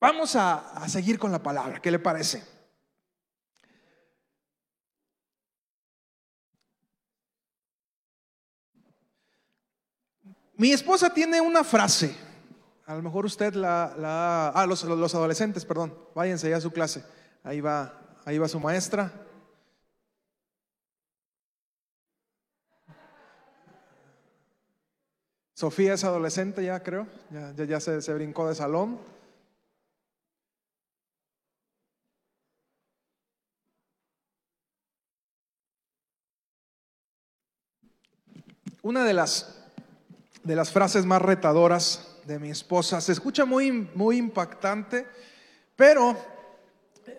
Vamos a, a seguir con la palabra, ¿qué le parece? Mi esposa tiene una frase. A lo mejor usted la... ah, los, los adolescentes, perdón. Váyanse ya a su clase. Ahí va, ahí va su maestra. Sofía es adolescente ya, creo. Ya, ya, ya se, se brincó de salón. Una de las de las frases más retadoras de mi esposa. Se escucha muy, muy impactante, pero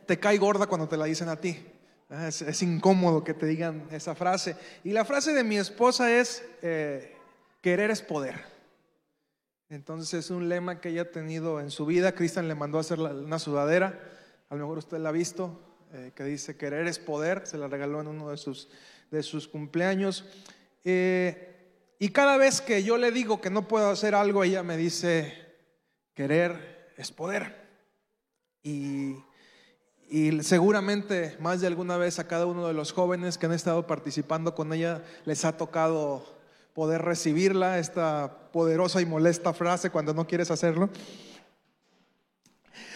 te cae gorda cuando te la dicen a ti. Ah, es, incómodo que te digan esa frase. Y la frase de mi esposa es, eh, querer es poder. Entonces es un lema que ella ha tenido en su vida. Cristian le mandó a hacer una sudadera, a lo mejor usted la ha visto, eh, que dice, querer es poder. Se la regaló en uno de sus, de sus cumpleaños. Eh, y cada vez que yo le digo que no puedo hacer algo, ella me dice, querer es poder. Y, seguramente más de alguna vez a cada uno de los jóvenes que han estado participando con ella les ha tocado poder recibirla, esta poderosa y molesta frase cuando no quieres hacerlo.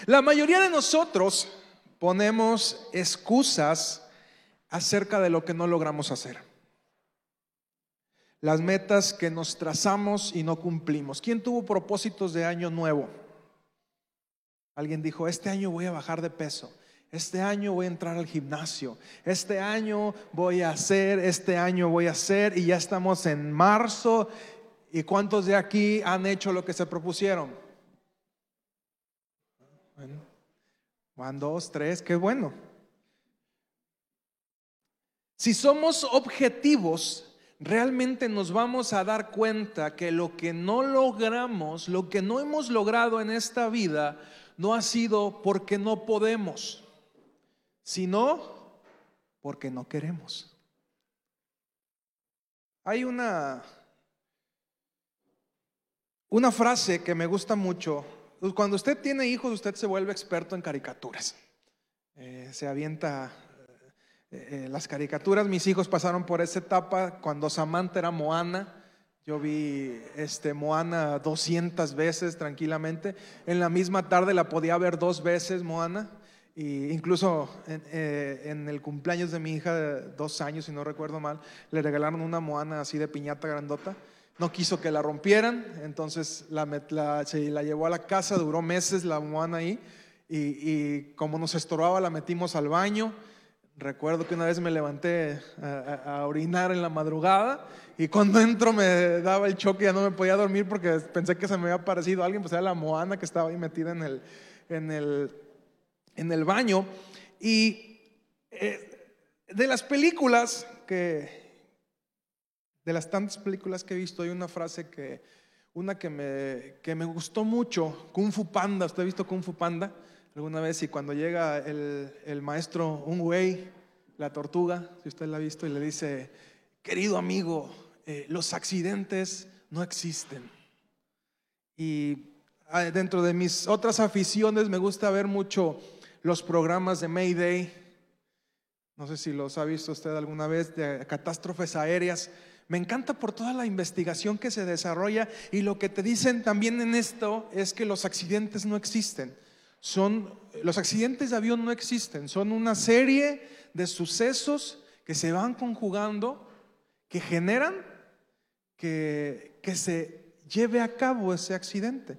La mayoría de nosotros ponemos excusas acerca de lo que no logramos hacer las metas que nos trazamos y no cumplimos. ¿Quién tuvo propósitos de año nuevo? Alguien dijo, este año voy a bajar de peso. Este año voy a entrar al gimnasio. Este año voy a hacer, este año voy a hacer. Y ya estamos en marzo. ¿Y cuántos de aquí han hecho lo que se propusieron? Bueno, van dos, tres, qué bueno. Si somos objetivos, realmente nos vamos a dar cuenta que lo que no logramos, lo que no hemos logrado en esta vida, no ha sido porque no podemos, sino porque no queremos. Hay una, una frase que me gusta mucho. Cuando usted tiene hijos, usted se vuelve experto en caricaturas. Eh, se avienta eh, eh, las caricaturas, mis hijos pasaron por esa etapa cuando Samantha era Moana. Yo vi este, Moana 200 veces tranquilamente. En la misma tarde la podía ver dos veces Moana. Y incluso en, eh, el cumpleaños de mi hija de dos años, si no recuerdo mal, le regalaron una Moana así de piñata grandota. No quiso que la rompieran, entonces la, la, se la llevó a la casa, duró meses la Moana ahí. Y, y como nos estorbaba, la metimos al baño Recuerdo que una vez me levanté a, orinar en la madrugada y cuando entro me daba el choque, ya no me podía dormir porque pensé que se me había aparecido alguien, pues era la Moana que estaba ahí metida en el, en el, en el baño. Y eh, de las películas que, de las tantas películas que he visto, hay una frase que, una que me, que me gustó mucho, Kung Fu Panda, ¿usted ha visto Kung Fu Panda? Alguna vez y cuando llega el, maestro Un Wei, la tortuga, si usted la ha visto, y le dice, querido amigo, eh, los accidentes no existen. Y ah, dentro de mis otras aficiones me gusta ver mucho los programas de Mayday. No sé si los ha visto usted alguna vez, de catástrofes aéreas. Me encanta por toda la investigación que se desarrolla y lo que te dicen también en esto es que los accidentes no existen son, los accidentes de avión no existen, son una serie de sucesos que se van conjugando, que generan que, que se lleve a cabo ese accidente.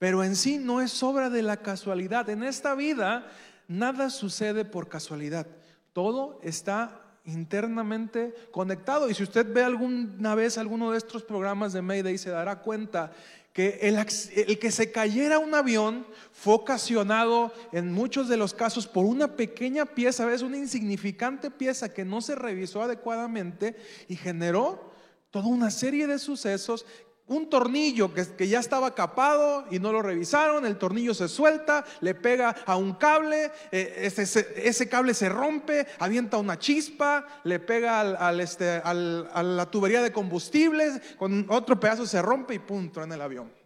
Pero en sí no es obra de la casualidad. En esta vida nada sucede por casualidad. Todo está internamente conectado. Y si usted ve alguna vez alguno de estos programas de Mayday, se dará cuenta que el, que se cayera un avión fue ocasionado en muchos de los casos por una pequeña pieza, ¿ves? Una insignificante pieza que no se revisó adecuadamente y generó toda una serie de sucesos un tornillo que, ya estaba capado y no lo revisaron, el tornillo se suelta, le pega a un cable, eh, ese, cable se rompe, avienta una chispa, le pega este, a la tubería de combustibles, con otro pedazo se rompe y pum, en el avión.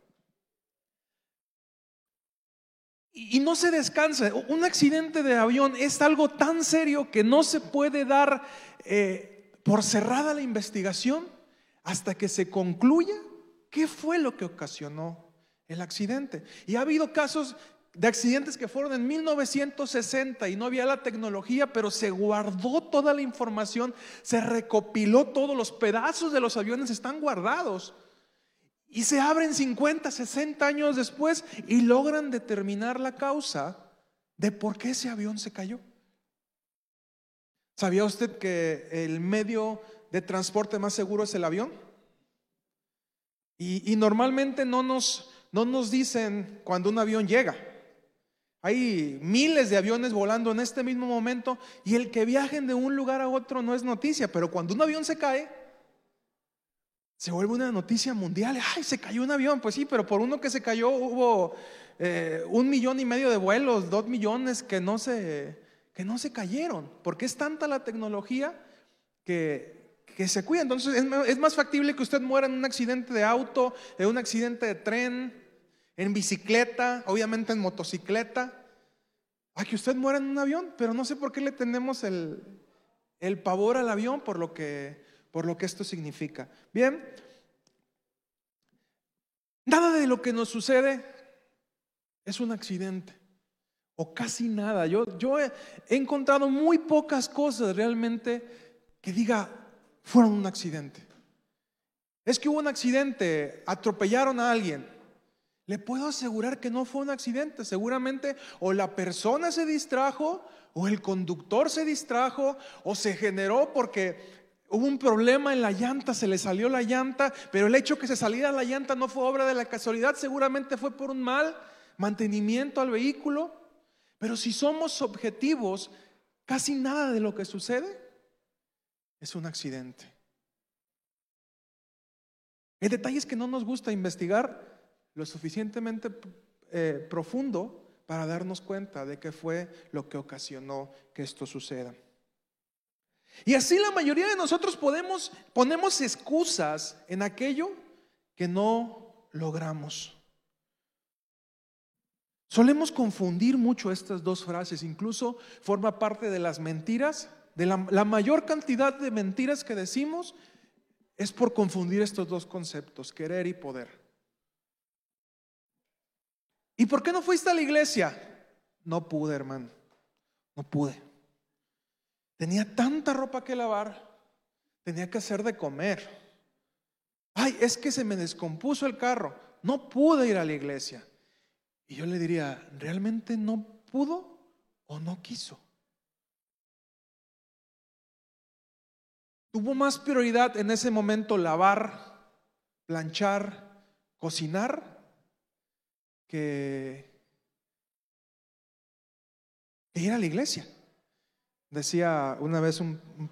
y no se descansa. Un accidente de avión es algo tan serio que no se puede dar eh, por cerrada la investigación hasta que se concluya qué fue lo que ocasionó el accidente. Y ha habido casos de accidentes que fueron en 1960 y no había la tecnología, pero se guardó toda la información, se recopiló todos los pedazos de los aviones, están guardados. Y se abren 50, 60 años después y logran determinar la causa de por qué ese avión se cayó. ¿Sabía usted que el medio de transporte más seguro es el avión? Y, normalmente no nos, no nos dicen cuando un avión llega. Hay miles de aviones volando en este mismo momento y el que viajen de un lugar a otro no es noticia, pero cuando un avión se cae, se vuelve una noticia mundial. Ay, se cayó un avión. Pues sí, pero por uno que se cayó hubo eh, un millón y medio de vuelos, dos millones que no se, que no se cayeron. Porque es tanta la tecnología que, que se cuida. Entonces es, más factible que usted muera en un accidente de auto, en un accidente de tren, en bicicleta, obviamente en motocicleta. Ay, que usted muera en un avión, pero no sé por qué le tenemos el, el pavor al avión por lo que por lo que esto significa. Bien, nada de lo que nos sucede es un accidente, o casi nada. Yo, yo he, encontrado muy pocas cosas realmente que diga, fueron un accidente. Es que hubo un accidente, atropellaron a alguien. Le puedo asegurar que no fue un accidente. Seguramente o la persona se distrajo, o el conductor se distrajo, o se generó porque Hubo un problema en la llanta, se le salió la llanta, pero el hecho que se saliera la llanta no fue obra de la casualidad, seguramente fue por un mal mantenimiento al vehículo. Pero si somos objetivos, casi nada de lo que sucede es un accidente. El detalle es que no nos gusta investigar lo suficientemente eh, profundo para darnos cuenta de qué fue lo que ocasionó que esto suceda. Y así la mayoría de nosotros podemos ponemos excusas en aquello que no logramos. Solemos confundir mucho estas dos frases, incluso forma parte de las mentiras, de la, la mayor cantidad de mentiras que decimos es por confundir estos dos conceptos, querer y poder. ¿Y por qué no fuiste a la iglesia? No pude, hermano, no pude. Tenía tanta ropa que lavar, tenía que hacer de comer. Ay, es que se me descompuso el carro, no pude ir a la iglesia. Y yo le diría, ¿realmente no pudo o no quiso? Tuvo más prioridad en ese momento lavar, planchar, cocinar que, ir a la iglesia. Decía una vez,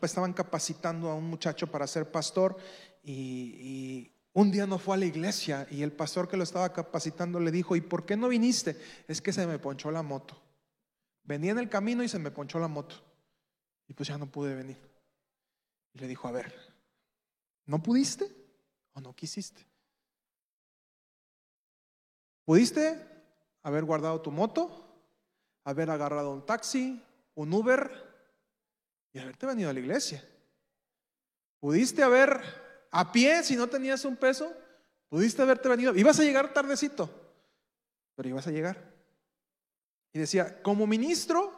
estaban capacitando a un muchacho para ser pastor y, un día no fue a la iglesia y el pastor que lo estaba capacitando le dijo, ¿y por qué no viniste? Es que se me ponchó la moto. Venía en el camino y se me ponchó la moto. Y pues ya no pude venir. Y le dijo, a ver, ¿no pudiste o no quisiste? ¿Pudiste haber guardado tu moto? ¿Haber agarrado un taxi? ¿Un Uber? y haberte venido a la iglesia. Pudiste haber a pie si no tenías un peso, pudiste haberte venido. Ibas a llegar tardecito, pero ibas a llegar. Y decía, como ministro,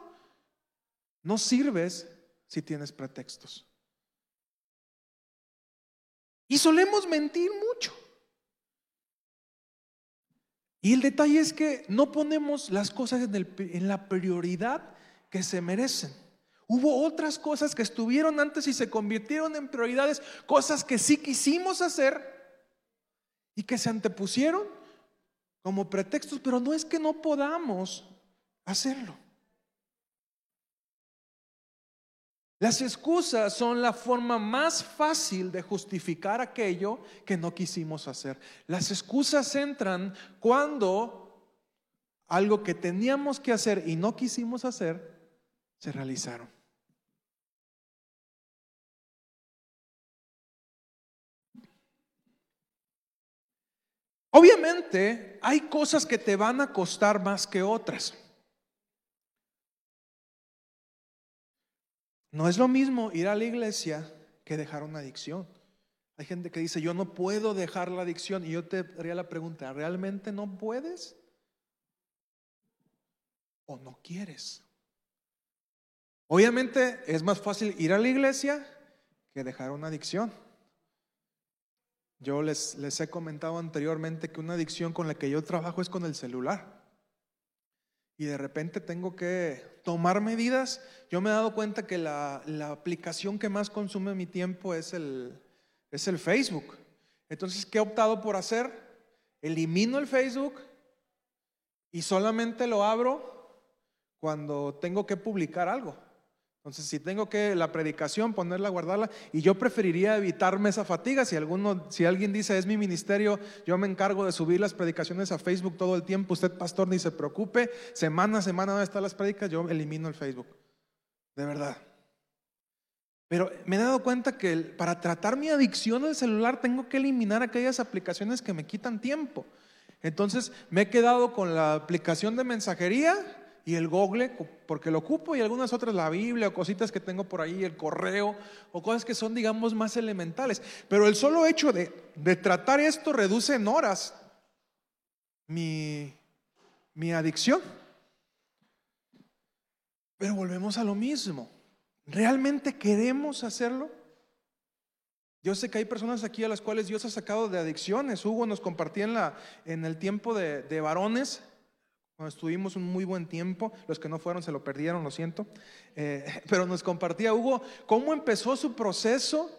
no sirves si tienes pretextos. Y solemos mentir mucho. Y el detalle es que no ponemos las cosas en, la prioridad que se merecen. Hubo otras cosas que estuvieron antes y se convirtieron en prioridades, cosas que sí quisimos hacer y que se antepusieron como pretextos, pero no es que no podamos hacerlo. Las excusas son la forma más fácil de justificar aquello que no quisimos hacer. Las excusas entran cuando algo que teníamos que hacer y no quisimos hacer se realizaron. Obviamente hay cosas que te van a costar más que otras. No es lo mismo ir a la iglesia que dejar una adicción. Hay gente que dice, yo no puedo dejar la adicción. Y yo te haría la pregunta, ¿realmente no puedes? ¿O no quieres? Obviamente es más fácil ir a la iglesia que dejar una adicción. Yo les, les he comentado anteriormente que una adicción con la que yo trabajo es con el celular y de repente tengo que tomar medidas, yo me he dado cuenta que la, aplicación que más consume mi tiempo es el, es el Facebook. Entonces, ¿qué he optado por hacer? Elimino el Facebook y solamente lo abro cuando tengo que publicar algo. Entonces, si tengo que la predicación, ponerla, guardarla, y yo preferiría evitarme esa fatiga. Si, alguno, si alguien dice, es mi ministerio, yo me encargo de subir las predicaciones a Facebook todo el tiempo, usted pastor ni se preocupe, semana a semana van a estar las predicas, yo elimino el Facebook. De verdad. Pero me he dado cuenta que para tratar mi adicción al celular tengo que eliminar aquellas aplicaciones que me quitan tiempo. Entonces me he quedado con la aplicación de mensajería y el Google, porque lo ocupo, y algunas otras, la Biblia o cositas que tengo por ahí, el correo, o cosas que son, digamos, más elementales. Pero el solo hecho de, de tratar esto reduce en horas mi, mi adicción. Pero volvemos a lo mismo. ¿Realmente queremos hacerlo? Yo sé que hay personas aquí a las cuales Dios ha sacado de adicciones. Hugo nos compartía en, la, en el tiempo de, de varones cuando estuvimos un muy buen tiempo, los que no fueron se lo perdieron, lo siento, eh, pero nos compartía Hugo cómo empezó su proceso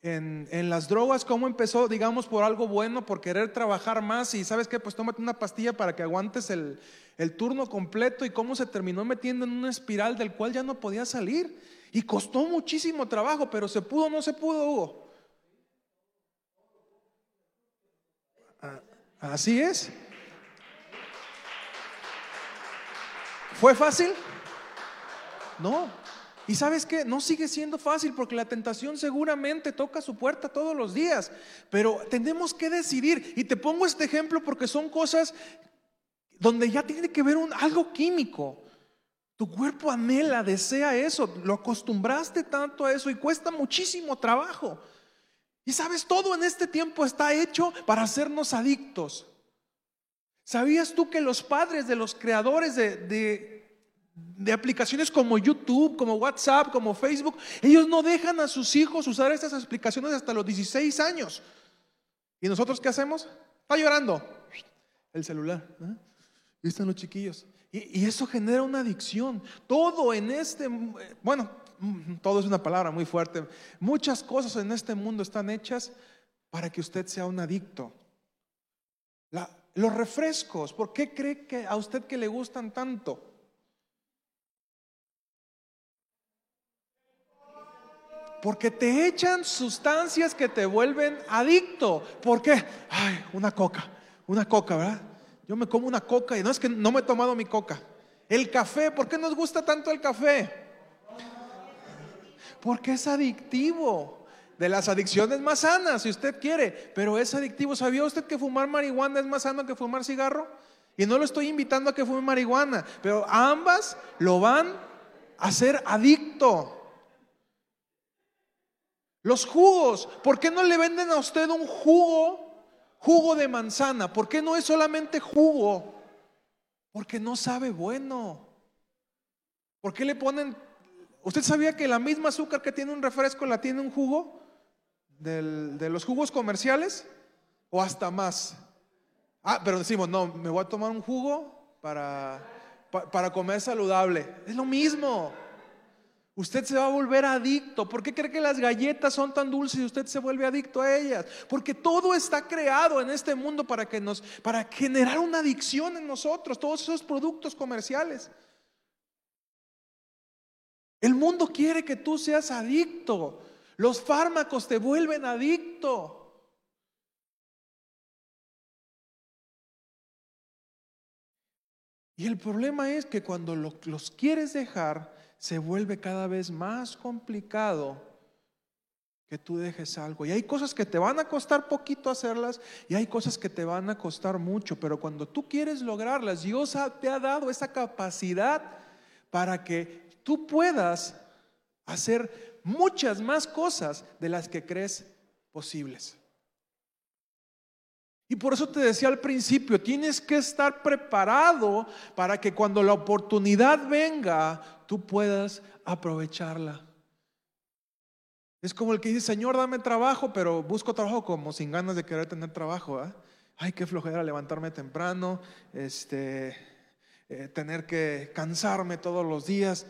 en, las drogas, cómo empezó, digamos, por algo bueno, por querer trabajar más y sabes qué, pues tómate una pastilla para que aguantes el, el turno completo y cómo se terminó metiendo en una espiral del cual ya no podía salir. Y costó muchísimo trabajo, pero se pudo o no se pudo, Hugo. Ah, así es. ¿Fue fácil? No. ¿Y sabes qué? No sigue siendo fácil porque la tentación seguramente toca su puerta todos los días, pero tenemos que decidir. Y te pongo este ejemplo porque son cosas donde ya tiene que ver algo químico. Tu cuerpo anhela, desea eso, lo acostumbraste tanto a eso y cuesta muchísimo trabajo. Y sabes, todo en este tiempo está hecho para hacernos adictos. ¿Sabías tú que los padres de los creadores de, de, aplicaciones como YouTube, como WhatsApp, como Facebook, ellos no dejan a sus hijos usar estas aplicaciones hasta los 16 años? ¿Y nosotros qué hacemos? Está llorando. El celular. ¿eh? Y están los chiquillos. Y, y eso genera una adicción. Todo en este, bueno, todo es una palabra muy fuerte. Muchas cosas en este mundo están hechas para que usted sea un adicto. La, los refrescos, ¿por qué cree que a usted que le gustan tanto? Porque te echan sustancias que te vuelven adicto. ¿Por qué? Ay, una coca, una coca, ¿verdad? Yo me como una coca y no es que no me he tomado mi coca. El café, ¿por qué nos gusta tanto el café? Porque es adictivo de las adicciones más sanas, si usted quiere, pero es adictivo. ¿Sabía usted que fumar marihuana es más sano que fumar cigarro? Y no lo estoy invitando a que fume marihuana, pero ambas lo van a hacer adicto. Los jugos, ¿por qué no le venden a usted un jugo, jugo de manzana? ¿Por qué no es solamente jugo? Porque no sabe bueno. ¿Por qué le ponen... ¿Usted sabía que la misma azúcar que tiene un refresco la tiene un jugo? De los jugos comerciales o hasta más. Ah, pero decimos, no, me voy a tomar un jugo para, para comer saludable. Es lo mismo. Usted se va a volver adicto. ¿Por qué cree que las galletas son tan dulces y usted se vuelve adicto a ellas? Porque todo está creado en este mundo para que nos para generar una adicción en nosotros, todos esos productos comerciales. El mundo quiere que tú seas adicto. Los fármacos te vuelven adicto. Y el problema es que cuando los quieres dejar, se vuelve cada vez más complicado que tú dejes algo. Y hay cosas que te van a costar poquito hacerlas y hay cosas que te van a costar mucho, pero cuando tú quieres lograrlas, Dios te ha dado esa capacidad para que tú puedas hacer muchas más cosas de las que crees posibles. Y por eso te decía al principio, tienes que estar preparado para que cuando la oportunidad venga, tú puedas aprovecharla. Es como el que dice, Señor, dame trabajo, pero busco trabajo como sin ganas de querer tener trabajo. ¿eh? Ay, qué flojera levantarme temprano, este, eh, tener que cansarme todos los días.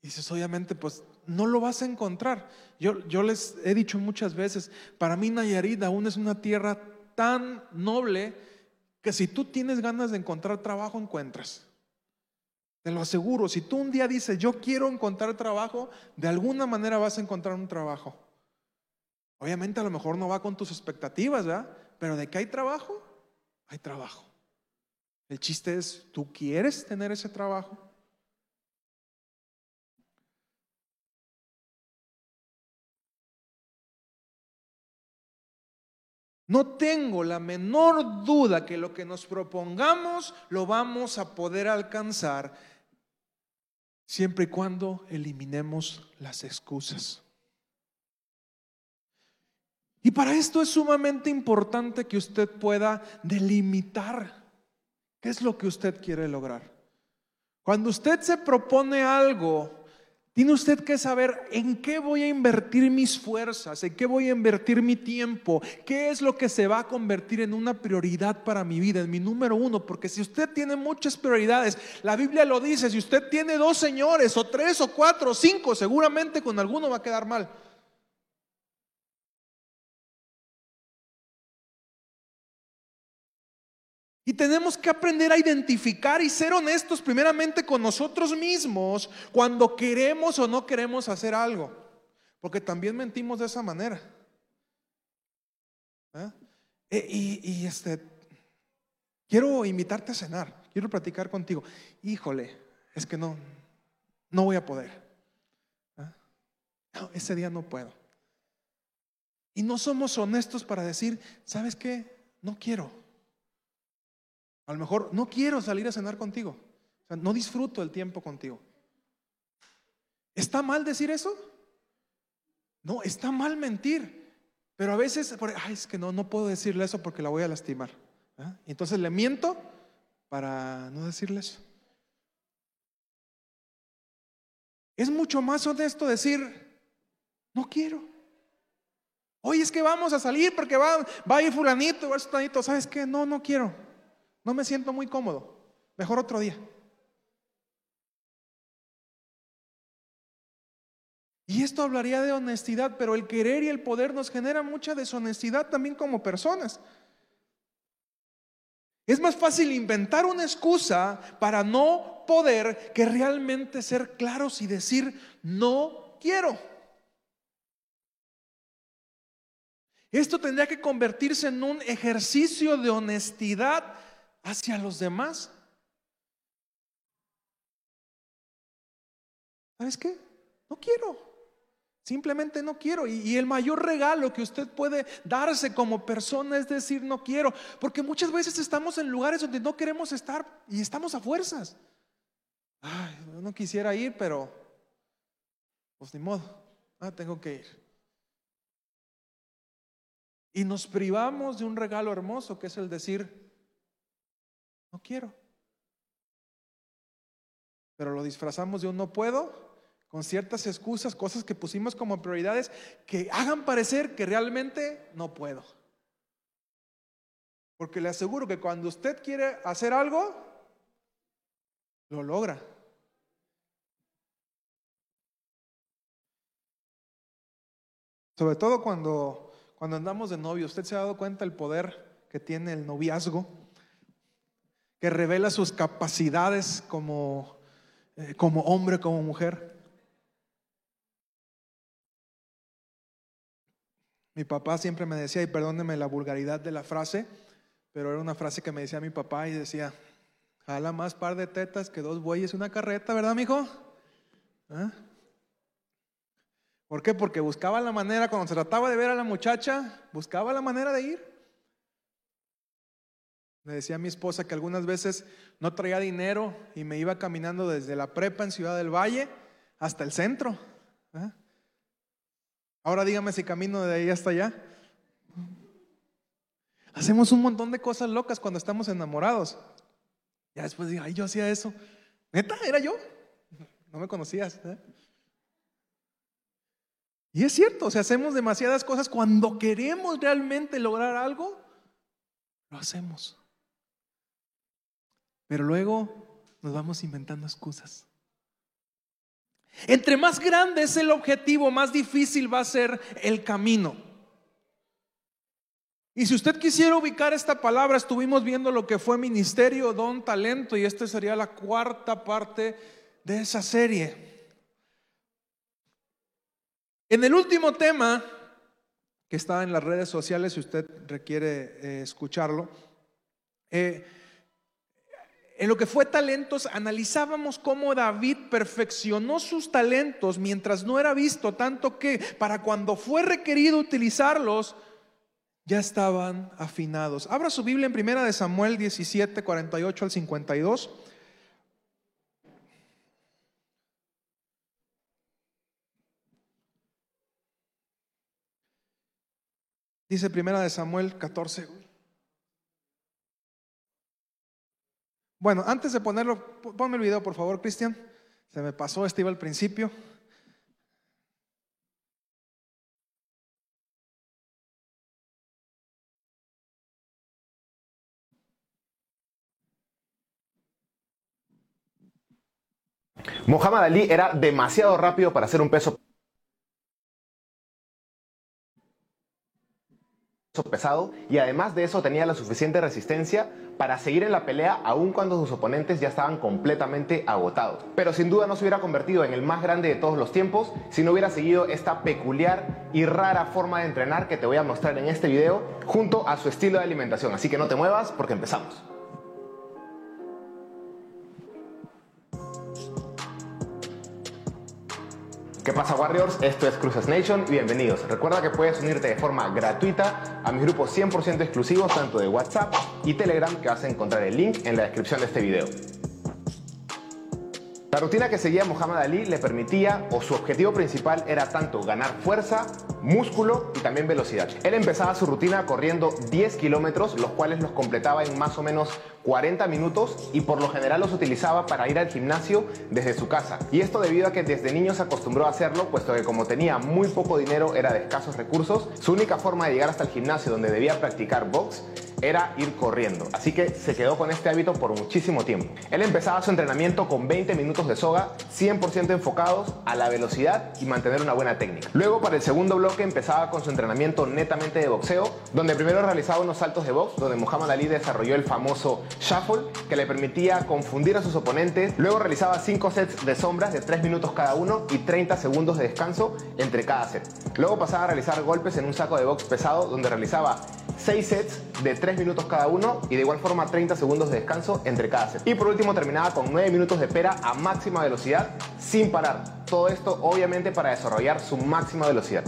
Y dices, obviamente, pues no lo vas a encontrar. Yo, yo les he dicho muchas veces, para mí Nayarit aún es una tierra tan noble que si tú tienes ganas de encontrar trabajo, encuentras. Te lo aseguro, si tú un día dices, yo quiero encontrar trabajo, de alguna manera vas a encontrar un trabajo. Obviamente a lo mejor no va con tus expectativas, ¿verdad? Pero de que hay trabajo, hay trabajo. El chiste es, ¿tú quieres tener ese trabajo? No tengo la menor duda que lo que nos propongamos lo vamos a poder alcanzar siempre y cuando eliminemos las excusas. Y para esto es sumamente importante que usted pueda delimitar qué es lo que usted quiere lograr. Cuando usted se propone algo, tiene usted que saber en qué voy a invertir mis fuerzas, en qué voy a invertir mi tiempo, qué es lo que se va a convertir en una prioridad para mi vida, en mi número uno. Porque si usted tiene muchas prioridades, la Biblia lo dice, si usted tiene dos señores o tres o cuatro o cinco, seguramente con alguno va a quedar mal. Y tenemos que aprender a identificar y ser honestos primeramente con nosotros mismos cuando queremos o no queremos hacer algo. Porque también mentimos de esa manera. ¿Eh? E, y, este, quiero invitarte a cenar, quiero platicar contigo. Híjole, es que no, no voy a poder. ¿Eh? ese día no puedo. Y no somos honestos para decir, ¿sabes qué? No quiero. A lo mejor no quiero salir a cenar contigo. no disfruto el tiempo contigo. ¿Está mal decir eso? No, está mal mentir. Pero a veces, ay, es que no, no puedo decirle eso porque la voy a lastimar. ¿ah? Entonces le miento para no decirle eso. Es mucho más honesto decir, no quiero. Hoy es que vamos a salir porque va, va a ir fulanito, va a ir fulanito. ¿Sabes qué? No, no quiero. No me siento muy cómodo. Mejor otro día. Y esto hablaría de honestidad, pero el querer y el poder nos genera mucha deshonestidad también como personas. Es más fácil inventar una excusa para no poder que realmente ser claros y decir, no quiero. Esto tendría que convertirse en un ejercicio de honestidad hacia los demás. ¿Sabes qué? No quiero. Simplemente no quiero. Y, el mayor regalo que usted puede darse como persona es decir no quiero. Porque muchas veces estamos en lugares donde no queremos estar y estamos a fuerzas. Ay, no quisiera ir, pero pues ni modo. Ah, tengo que ir. Y nos privamos de un regalo hermoso que es el decir, no quiero. Pero lo disfrazamos de un no puedo con ciertas excusas, cosas que pusimos como prioridades que hagan parecer que realmente no puedo. Porque le aseguro que cuando usted quiere hacer algo, lo logra. Sobre todo cuando, cuando andamos de novio, usted se ha dado cuenta el poder que tiene el noviazgo que revela sus capacidades como, eh, como hombre, como mujer. Mi papá siempre me decía, y perdóneme la vulgaridad de la frase, pero era una frase que me decía mi papá y decía, jala más par de tetas que dos bueyes y una carreta, ¿verdad, mijo? ¿Ah? ¿Por qué? Porque buscaba la manera, cuando se trataba de ver a la muchacha, buscaba la manera de ir. Le decía mi esposa que algunas veces no traía dinero y me iba caminando desde la prepa en Ciudad del Valle hasta el centro. ¿eh? Ahora dígame si camino de ahí hasta allá. Hacemos un montón de cosas locas cuando estamos enamorados. Ya después digo, ay, yo hacía eso. Neta, era yo. No me conocías. ¿eh? Y es cierto, o hacemos demasiadas cosas cuando queremos realmente lograr algo, lo hacemos. Pero luego nos vamos inventando excusas. Entre más grande es el objetivo, más difícil va a ser el camino. Y si usted quisiera ubicar esta palabra, estuvimos viendo lo que fue ministerio, don, talento, y esta sería la cuarta parte de esa serie. En el último tema, que está en las redes sociales, si usted requiere eh, escucharlo, eh, en lo que fue talentos, analizábamos cómo David perfeccionó sus talentos mientras no era visto, tanto que para cuando fue requerido utilizarlos, ya estaban afinados. Abra su Biblia en primera de Samuel 17, 48 al 52. Dice primera de Samuel 14. Bueno, antes de ponerlo, ponme el video por favor, Cristian. Se me pasó, este iba al principio. Muhammad Ali era demasiado rápido para hacer un peso pesado y además de eso tenía la suficiente resistencia para seguir en la pelea aun cuando sus oponentes ya estaban completamente agotados. Pero sin duda no se hubiera convertido en el más grande de todos los tiempos si no hubiera seguido esta peculiar y rara forma de entrenar que te voy a mostrar en este video junto a su estilo de alimentación. Así que no te muevas porque empezamos. ¿Qué pasa Warriors? Esto es Cruces Nation y bienvenidos. Recuerda que puedes unirte de forma gratuita a mis grupos 100% exclusivos tanto de WhatsApp y Telegram que vas a encontrar el link en la descripción de este video. La rutina que seguía Muhammad Ali le permitía, o su objetivo principal era tanto ganar fuerza, músculo y también velocidad. Él empezaba su rutina corriendo 10 kilómetros, los cuales los completaba en más o menos 40 minutos y por lo general los utilizaba para ir al gimnasio desde su casa. Y esto debido a que desde niño se acostumbró a hacerlo, puesto que como tenía muy poco dinero, era de escasos recursos, su única forma de llegar hasta el gimnasio donde debía practicar box era ir corriendo. Así que se quedó con este hábito por muchísimo tiempo. Él empezaba su entrenamiento con 20 minutos de soga, 100% enfocados a la velocidad y mantener una buena técnica. Luego para el segundo bloque empezaba con su entrenamiento netamente de boxeo, donde primero realizaba unos saltos de box, donde Muhammad Ali desarrolló el famoso shuffle, que le permitía confundir a sus oponentes. Luego realizaba 5 sets de sombras de 3 minutos cada uno y 30 segundos de descanso entre cada set. Luego pasaba a realizar golpes en un saco de box pesado, donde realizaba 6 sets de 3 minutos cada uno y de igual forma 30 segundos de descanso entre cada set. Y por último terminaba con 9 minutos de pera a máxima velocidad sin parar. Todo esto obviamente para desarrollar su máxima velocidad.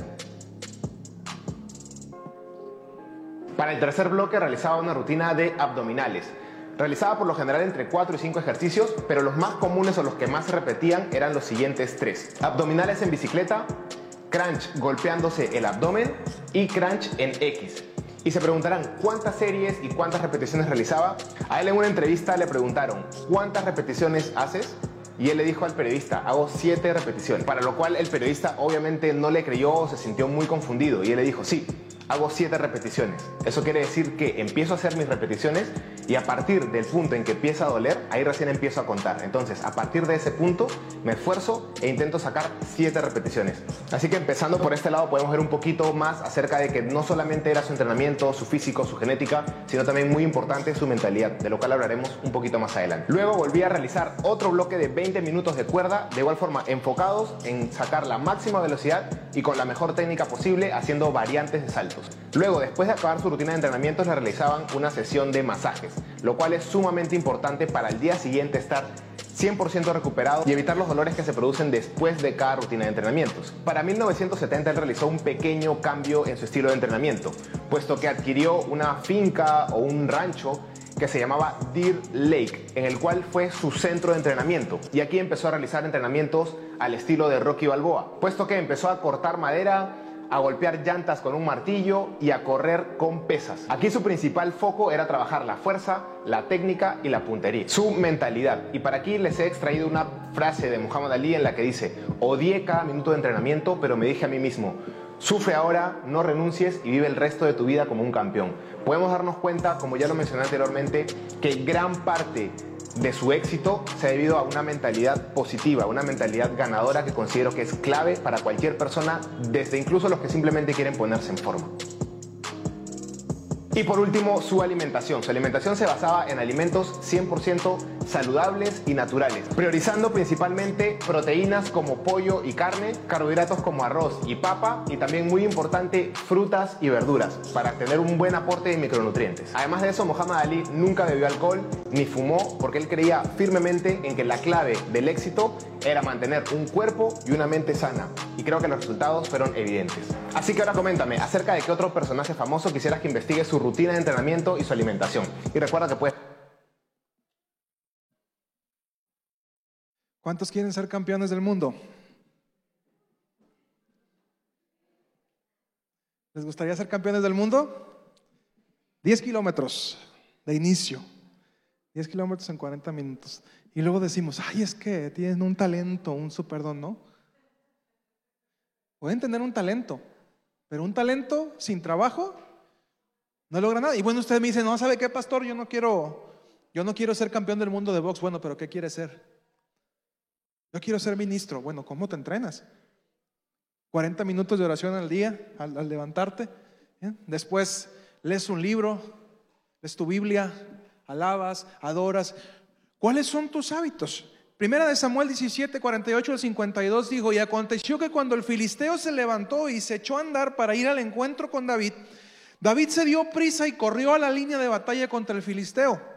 Para el tercer bloque realizaba una rutina de abdominales. Realizaba por lo general entre 4 y 5 ejercicios, pero los más comunes o los que más se repetían eran los siguientes tres. Abdominales en bicicleta, crunch golpeándose el abdomen y crunch en X. Y se preguntarán cuántas series y cuántas repeticiones realizaba. A él en una entrevista le preguntaron, ¿cuántas repeticiones haces? Y él le dijo al periodista, hago siete repeticiones. Para lo cual el periodista obviamente no le creyó o se sintió muy confundido. Y él le dijo, sí, hago 7 repeticiones. Eso quiere decir que empiezo a hacer mis repeticiones y a partir del punto en que empieza a doler, ahí recién empiezo a contar. Entonces, a partir de ese punto, me esfuerzo e intento sacar 7 repeticiones. Así que empezando por este lado, podemos ver un poquito más acerca de que no solamente era su entrenamiento, su físico, su genética, sino también muy importante su mentalidad, de lo cual hablaremos un poquito más adelante. Luego volví a realizar otro bloque de 20 minutos de cuerda, de igual forma enfocados en sacar la máxima velocidad y con la mejor técnica posible, haciendo variantes de salto. Luego, después de acabar su rutina de entrenamientos, le realizaban una sesión de masajes, lo cual es sumamente importante para el día siguiente estar 100% recuperado y evitar los dolores que se producen después de cada rutina de entrenamientos. Para 1970 él realizó un pequeño cambio en su estilo de entrenamiento, puesto que adquirió una finca o un rancho que se llamaba Deer Lake, en el cual fue su centro de entrenamiento. Y aquí empezó a realizar entrenamientos al estilo de Rocky Balboa, puesto que empezó a cortar madera, a golpear llantas con un martillo y a correr con pesas. Aquí su principal foco era trabajar la fuerza, la técnica y la puntería, su mentalidad. Y para aquí les he extraído una frase de Muhammad Ali en la que dice, odié cada minuto de entrenamiento, pero me dije a mí mismo, Sufre ahora, no renuncies y vive el resto de tu vida como un campeón. Podemos darnos cuenta, como ya lo mencioné anteriormente, que gran parte de su éxito se ha debido a una mentalidad positiva, una mentalidad ganadora que considero que es clave para cualquier persona, desde incluso los que simplemente quieren ponerse en forma. Y por último, su alimentación. Su alimentación se basaba en alimentos 100% saludables y naturales, priorizando principalmente proteínas como pollo y carne, carbohidratos como arroz y papa y también muy importante frutas y verduras para tener un buen aporte de micronutrientes. Además de eso, Muhammad Ali nunca bebió alcohol ni fumó porque él creía firmemente en que la clave del éxito era mantener un cuerpo y una mente sana y creo que los resultados fueron evidentes. Así que ahora coméntame acerca de qué otro personaje famoso quisieras que investigue su rutina de entrenamiento y su alimentación. Y recuerda que puedes ¿Cuántos quieren ser campeones del mundo? ¿Les gustaría ser campeones del mundo? 10 kilómetros de inicio. 10 kilómetros en 40 minutos. Y luego decimos, ay, es que tienen un talento, un superdón, ¿no? Pueden tener un talento, pero un talento sin trabajo no logra nada. Y bueno, usted me dice, no, ¿sabe qué, pastor? Yo no quiero, yo no quiero ser campeón del mundo de box. Bueno, pero ¿qué quiere ser? Yo quiero ser ministro. Bueno, ¿cómo te entrenas? 40 minutos de oración al día, al, levantarte. Después lees un libro, lees tu Biblia, alabas, adoras. ¿Cuáles son tus hábitos? Primera de Samuel 17, 48 al 52 dijo, y aconteció que cuando el filisteo se levantó y se echó a andar para ir al encuentro con David, David se dio prisa y corrió a la línea de batalla contra el filisteo.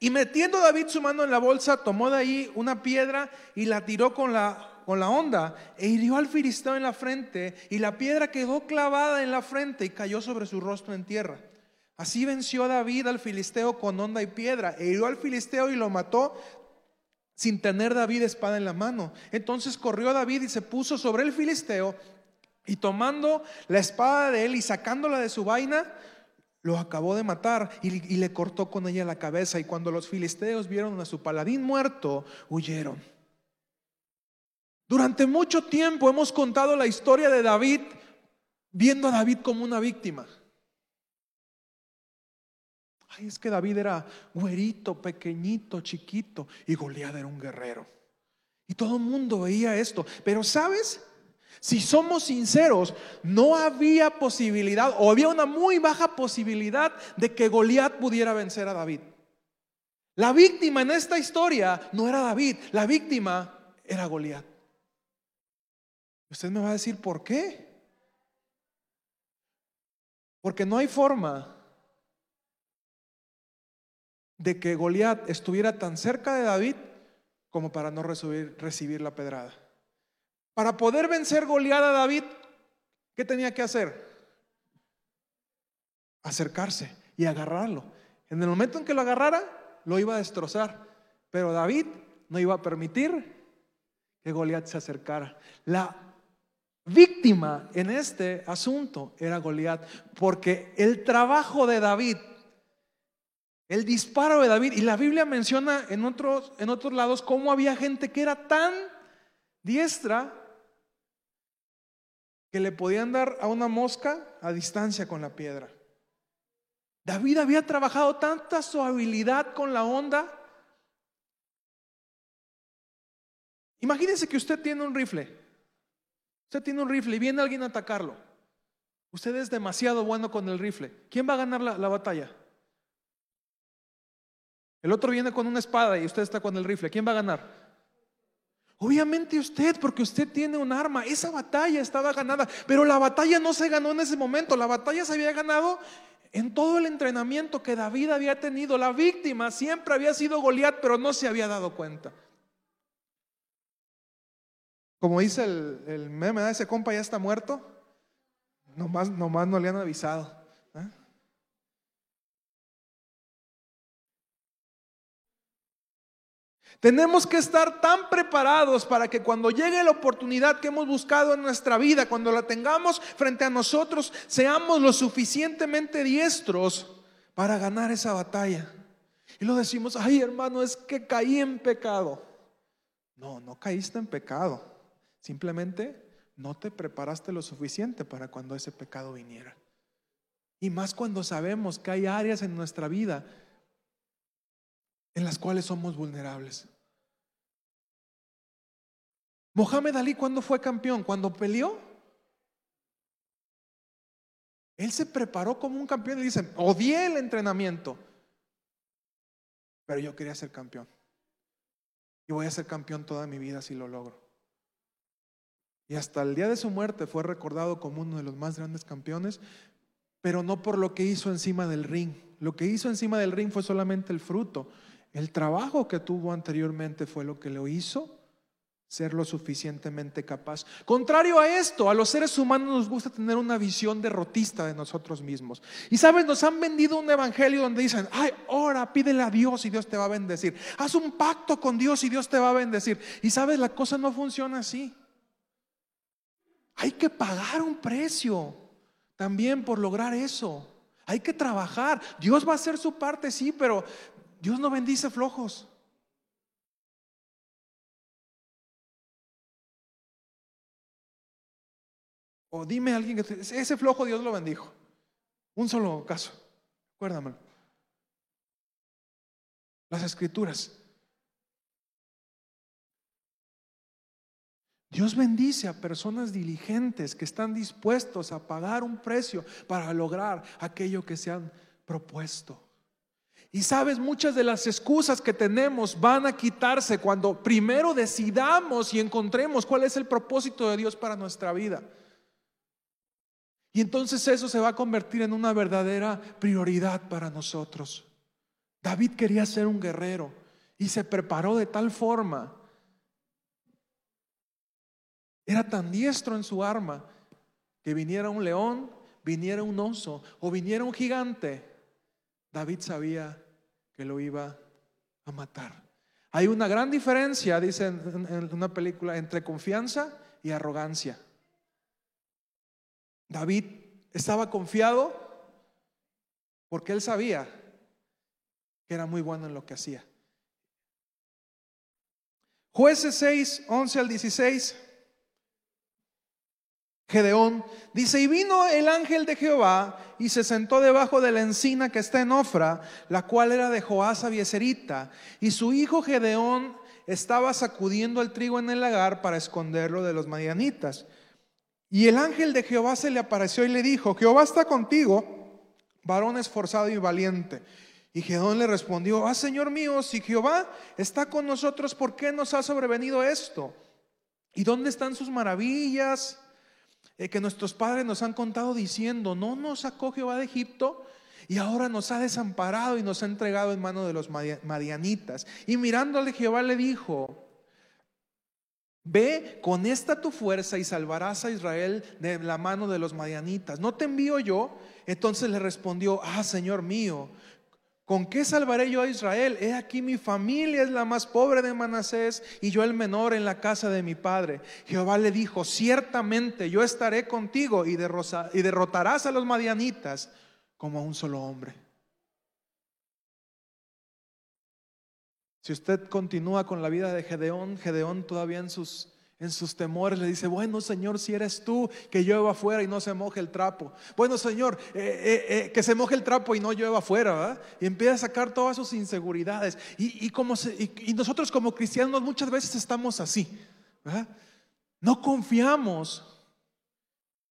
Y metiendo David su mano en la bolsa, tomó de ahí una piedra y la tiró con la, con la onda e hirió al filisteo en la frente y la piedra quedó clavada en la frente y cayó sobre su rostro en tierra. Así venció David al filisteo con onda y piedra e hirió al filisteo y lo mató sin tener David espada en la mano. Entonces corrió David y se puso sobre el filisteo y tomando la espada de él y sacándola de su vaina, lo acabó de matar y, le cortó con ella la cabeza. Y cuando los filisteos vieron a su paladín muerto, huyeron. Durante mucho tiempo hemos contado la historia de David viendo a David como una víctima. Ay, es que David era güerito, pequeñito, chiquito y Goliat era un guerrero. Y todo el mundo veía esto. Pero ¿sabes? Si somos sinceros, no había posibilidad o había una muy baja posibilidad de que Goliat pudiera vencer a David. La víctima en esta historia no era David, la víctima era Goliat. Usted me va a decir, ¿por qué? Porque no hay forma de que Goliat estuviera tan cerca de David como para no recibir, recibir la pedrada. Para poder vencer Goliat a David, ¿qué tenía que hacer? Acercarse y agarrarlo. En el momento en que lo agarrara, lo iba a destrozar. Pero David no iba a permitir que Goliat se acercara. La víctima en este asunto era Goliat, porque el trabajo de David, el disparo de David, y la Biblia menciona en otros, en otros lados cómo había gente que era tan diestra que le podían dar a una mosca a distancia con la piedra. David había trabajado tanta su habilidad con la onda. Imagínense que usted tiene un rifle. Usted tiene un rifle y viene alguien a atacarlo. Usted es demasiado bueno con el rifle. ¿Quién va a ganar la, la batalla? El otro viene con una espada y usted está con el rifle. ¿Quién va a ganar? Obviamente usted, porque usted tiene un arma, esa batalla estaba ganada, pero la batalla no se ganó en ese momento, la batalla se había ganado en todo el entrenamiento que David había tenido, la víctima siempre había sido Goliat, pero no se había dado cuenta. Como dice el, el meme, ese compa ya está muerto. Nomás, nomás no le han avisado. Tenemos que estar tan preparados para que cuando llegue la oportunidad que hemos buscado en nuestra vida, cuando la tengamos frente a nosotros, seamos lo suficientemente diestros para ganar esa batalla. Y lo decimos, ay hermano, es que caí en pecado. No, no caíste en pecado. Simplemente no te preparaste lo suficiente para cuando ese pecado viniera. Y más cuando sabemos que hay áreas en nuestra vida en las cuales somos vulnerables. Mohamed Ali, ¿cuándo fue campeón? ¿Cuando peleó? Él se preparó como un campeón y dicen, odié el entrenamiento, pero yo quería ser campeón. Y voy a ser campeón toda mi vida si lo logro. Y hasta el día de su muerte fue recordado como uno de los más grandes campeones, pero no por lo que hizo encima del ring. Lo que hizo encima del ring fue solamente el fruto el trabajo que tuvo anteriormente fue lo que lo hizo ser lo suficientemente capaz. Contrario a esto, a los seres humanos nos gusta tener una visión derrotista de nosotros mismos. Y sabes, nos han vendido un evangelio donde dicen, ay, ora, pídele a Dios y Dios te va a bendecir. Haz un pacto con Dios y Dios te va a bendecir. Y sabes, la cosa no funciona así. Hay que pagar un precio también por lograr eso. Hay que trabajar. Dios va a hacer su parte, sí, pero Dios no bendice flojos. O dime a alguien que ese flojo Dios lo bendijo. Un solo caso. Acuérdame. Las escrituras. Dios bendice a personas diligentes que están dispuestos a pagar un precio para lograr aquello que se han propuesto. Y sabes, muchas de las excusas que tenemos van a quitarse cuando primero decidamos y encontremos cuál es el propósito de Dios para nuestra vida. Y entonces eso se va a convertir en una verdadera prioridad para nosotros. David quería ser un guerrero y se preparó de tal forma. Era tan diestro en su arma que viniera un león, viniera un oso o viniera un gigante David sabía que lo iba a matar. Hay una gran diferencia, dice en una película, entre confianza y arrogancia. David estaba confiado porque él sabía que era muy bueno en lo que hacía. Jueces 6, 11 al 16. Gedeón dice, y vino el ángel de Jehová y se sentó debajo de la encina que está en Ofra, la cual era de Joasa Bieserita, y su hijo Gedeón estaba sacudiendo el trigo en el lagar para esconderlo de los madianitas. Y el ángel de Jehová se le apareció y le dijo, Jehová está contigo, varón esforzado y valiente. Y Gedeón le respondió, ah, Señor mío, si Jehová está con nosotros, ¿por qué nos ha sobrevenido esto? ¿Y dónde están sus maravillas? Eh, que nuestros padres nos han contado diciendo, no nos sacó Jehová de Egipto y ahora nos ha desamparado y nos ha entregado en manos de los madianitas. Y mirándole Jehová le dijo, Ve con esta tu fuerza y salvarás a Israel de la mano de los madianitas. ¿No te envío yo? Entonces le respondió, ah, Señor mío, ¿Con qué salvaré yo a Israel? He aquí mi familia es la más pobre de Manasés y yo el menor en la casa de mi padre. Jehová le dijo, ciertamente yo estaré contigo y, derrotarás a los madianitas como a un solo hombre. Si usted continúa con la vida de Gedeón, Gedeón todavía en sus en sus temores le dice, bueno Señor, si eres tú, que llueva afuera y no se moje el trapo. Bueno Señor, eh, eh, eh, que se moje el trapo y no llueva afuera. Y empieza a sacar todas sus inseguridades. Y, como nosotros como cristianos muchas veces estamos así. No confiamos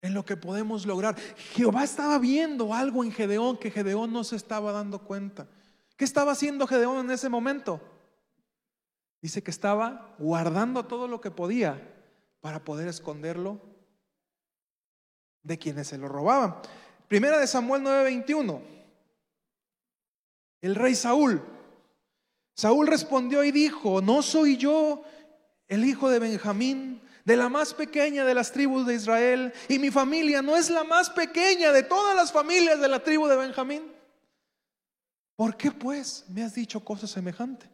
en lo que podemos lograr. Jehová estaba viendo algo en Gedeón que Gedeón no se estaba dando cuenta. ¿Qué estaba haciendo Gedeón en ese momento? Dice que estaba guardando todo lo que podía para poder esconderlo de quienes se lo robaban. Primera de Samuel 9:21. El rey Saúl. Saúl respondió y dijo, ¿no soy yo el hijo de Benjamín, de la más pequeña de las tribus de Israel? Y mi familia no es la más pequeña de todas las familias de la tribu de Benjamín. ¿Por qué pues me has dicho cosas semejantes?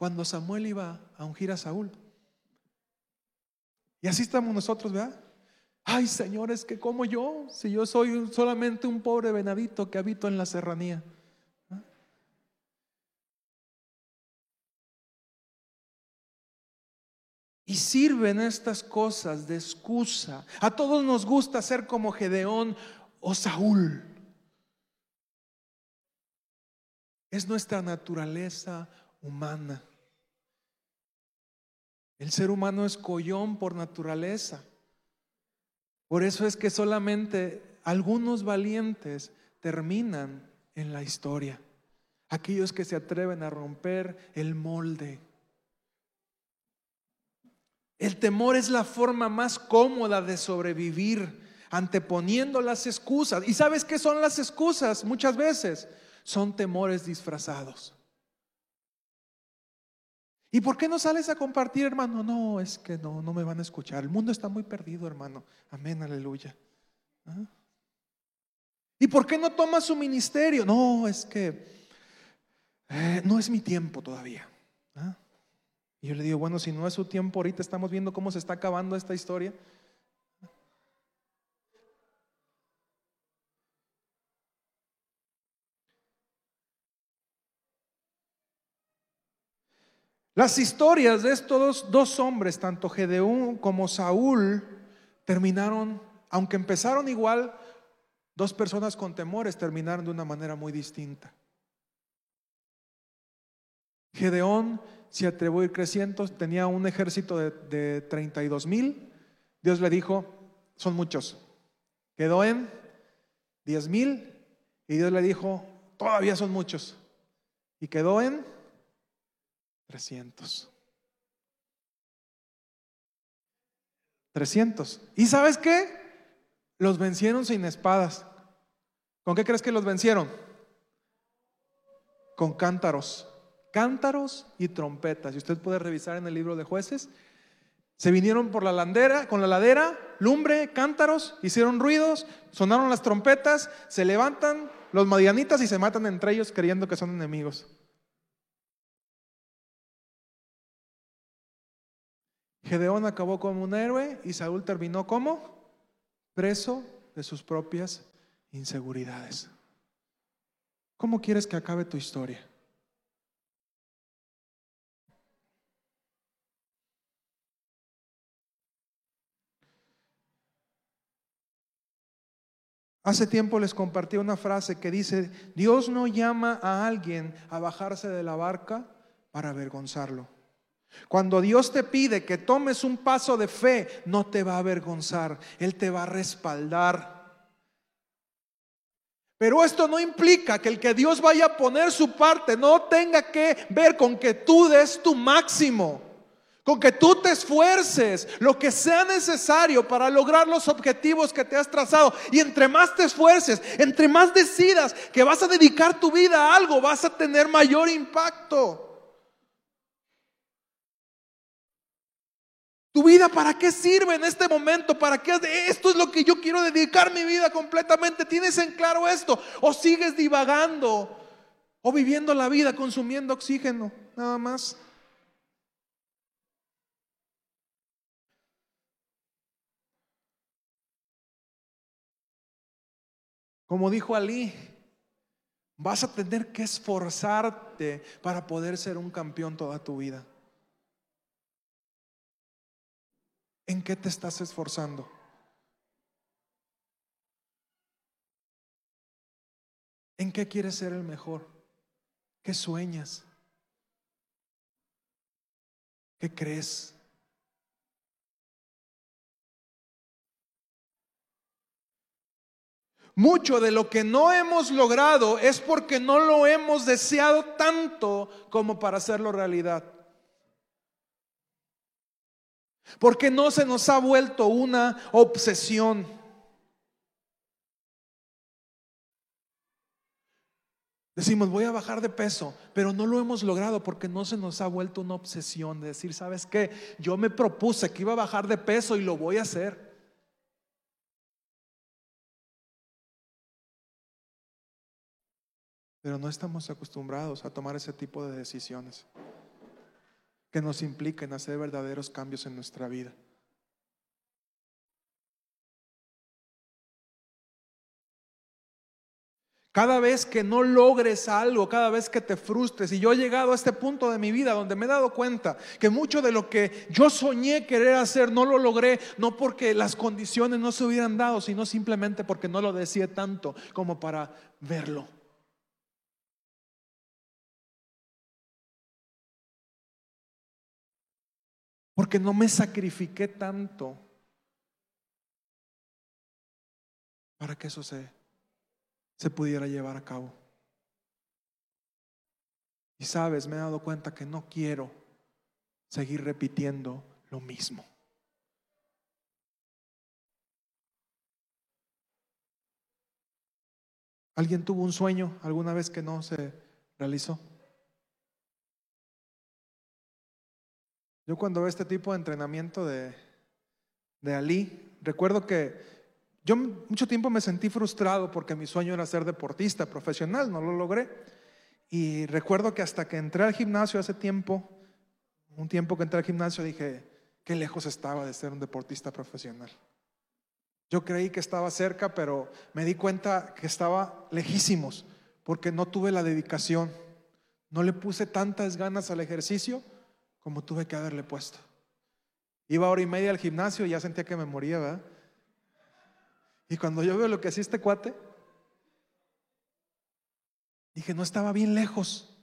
Cuando Samuel iba a ungir a Saúl. Y así estamos nosotros, ¿verdad? Ay, señores, que como yo, si yo soy solamente un pobre venadito que habito en la serranía. Y sirven estas cosas de excusa. A todos nos gusta ser como Gedeón o Saúl. Es nuestra naturaleza humana. El ser humano es collón por naturaleza. Por eso es que solamente algunos valientes terminan en la historia. Aquellos que se atreven a romper el molde. El temor es la forma más cómoda de sobrevivir, anteponiendo las excusas. ¿Y sabes qué son las excusas? Muchas veces son temores disfrazados. ¿Y por qué no sales a compartir, hermano? No, es que no, no me van a escuchar. El mundo está muy perdido, hermano. Amén, aleluya. ¿Ah? ¿Y por qué no tomas su ministerio? No, es que eh, no es mi tiempo todavía. ¿Ah? Y yo le digo, bueno, si no es su tiempo, ahorita estamos viendo cómo se está acabando esta historia. Las historias de estos dos, hombres, tanto Gedeón como Saúl, terminaron, aunque empezaron igual, dos personas con temores terminaron de una manera muy distinta. Gedeón se atrevió a ir creciendo, tenía un ejército de, 32 mil. Dios le dijo, son muchos. Quedó en 10 mil y Dios le dijo, todavía son muchos. Y quedó en 300. 300. ¿Y sabes qué? Los vencieron sin espadas. ¿Con qué crees que los vencieron? Con cántaros cántaros y trompetas. Y usted puede revisar en el libro de jueces. Se vinieron por la ladera, con la ladera, lumbre, cántaros, hicieron ruidos, sonaron las trompetas, se levantan los madianitas y se matan entre ellos creyendo que son enemigos. Gedeón acabó como un héroe y Saúl terminó como preso de sus propias inseguridades. ¿Cómo quieres que acabe tu historia? Hace tiempo les compartí una frase que dice, Dios no llama a alguien a bajarse de la barca para avergonzarlo. Cuando Dios te pide que tomes un paso de fe, no te va a avergonzar, Él te va a respaldar. Pero esto no implica que el que Dios vaya a poner su parte no tenga que ver con que tú des tu máximo con que tú te esfuerces lo que sea necesario para lograr los objetivos que te has trazado. Y entre más te esfuerces, entre más decidas que vas a dedicar tu vida a algo, vas a tener mayor impacto. ¿Tu vida para qué sirve en este momento? ¿Para qué? Esto es lo que yo quiero dedicar mi vida completamente. ¿Tienes en claro esto? ¿O sigues divagando? ¿O viviendo la vida consumiendo oxígeno? Nada más. Como dijo Ali, vas a tener que esforzarte para poder ser un campeón toda tu vida. ¿En qué te estás esforzando? ¿En qué quieres ser el mejor? ¿Qué sueñas? ¿Qué crees? Mucho de lo que no hemos logrado es porque no lo hemos deseado tanto como para hacerlo realidad. Porque no se nos ha vuelto una obsesión. Decimos, voy a bajar de peso, pero no lo hemos logrado porque no se nos ha vuelto una obsesión de decir, ¿sabes qué? Yo me propuse que iba a bajar de peso y lo voy a hacer. Pero no estamos acostumbrados a tomar ese tipo de decisiones que nos impliquen hacer verdaderos cambios en nuestra vida. Cada vez que no logres algo, cada vez que te frustres, y yo he llegado a este punto de mi vida donde me he dado cuenta que mucho de lo que yo soñé querer hacer no lo logré, no porque las condiciones no se hubieran dado, sino simplemente porque no lo decía tanto como para verlo. Porque no me sacrifiqué tanto para que eso se se pudiera llevar a cabo. Y sabes, me he dado cuenta que no quiero seguir repitiendo lo mismo. ¿Alguien tuvo un sueño alguna vez que no se realizó? Yo cuando veo este tipo de entrenamiento de, de Ali, recuerdo que yo mucho tiempo me sentí frustrado porque mi sueño era ser deportista profesional, no lo logré. Y recuerdo que hasta que entré al gimnasio hace tiempo, un tiempo que entré al gimnasio, dije, qué lejos estaba de ser un deportista profesional. Yo creí que estaba cerca, pero me di cuenta que estaba lejísimos porque no tuve la dedicación. No le puse tantas ganas al ejercicio como tuve que haberle puesto. Iba hora y media al gimnasio y ya sentía que me moría, ¿verdad? Y cuando yo veo lo que hacía este cuate, dije, no estaba bien lejos.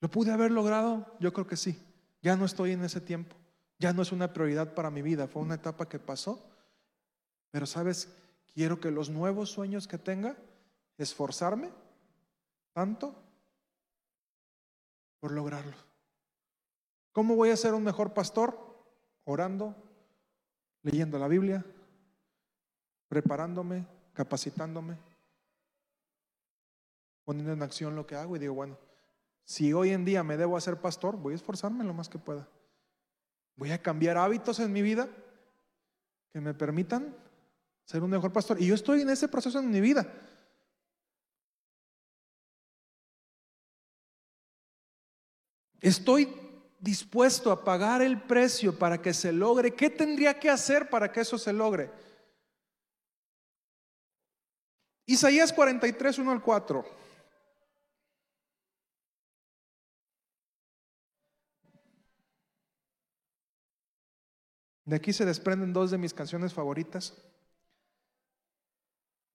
¿Lo pude haber logrado? Yo creo que sí. Ya no estoy en ese tiempo. Ya no es una prioridad para mi vida. Fue una etapa que pasó. Pero sabes, quiero que los nuevos sueños que tenga, esforzarme tanto por lograrlo. ¿Cómo voy a ser un mejor pastor? Orando, leyendo la Biblia, preparándome, capacitándome, poniendo en acción lo que hago y digo, bueno, si hoy en día me debo hacer pastor, voy a esforzarme lo más que pueda. Voy a cambiar hábitos en mi vida que me permitan ser un mejor pastor. Y yo estoy en ese proceso en mi vida. Estoy dispuesto a pagar el precio para que se logre, ¿qué tendría que hacer para que eso se logre? Isaías 43, 1 al 4. De aquí se desprenden dos de mis canciones favoritas.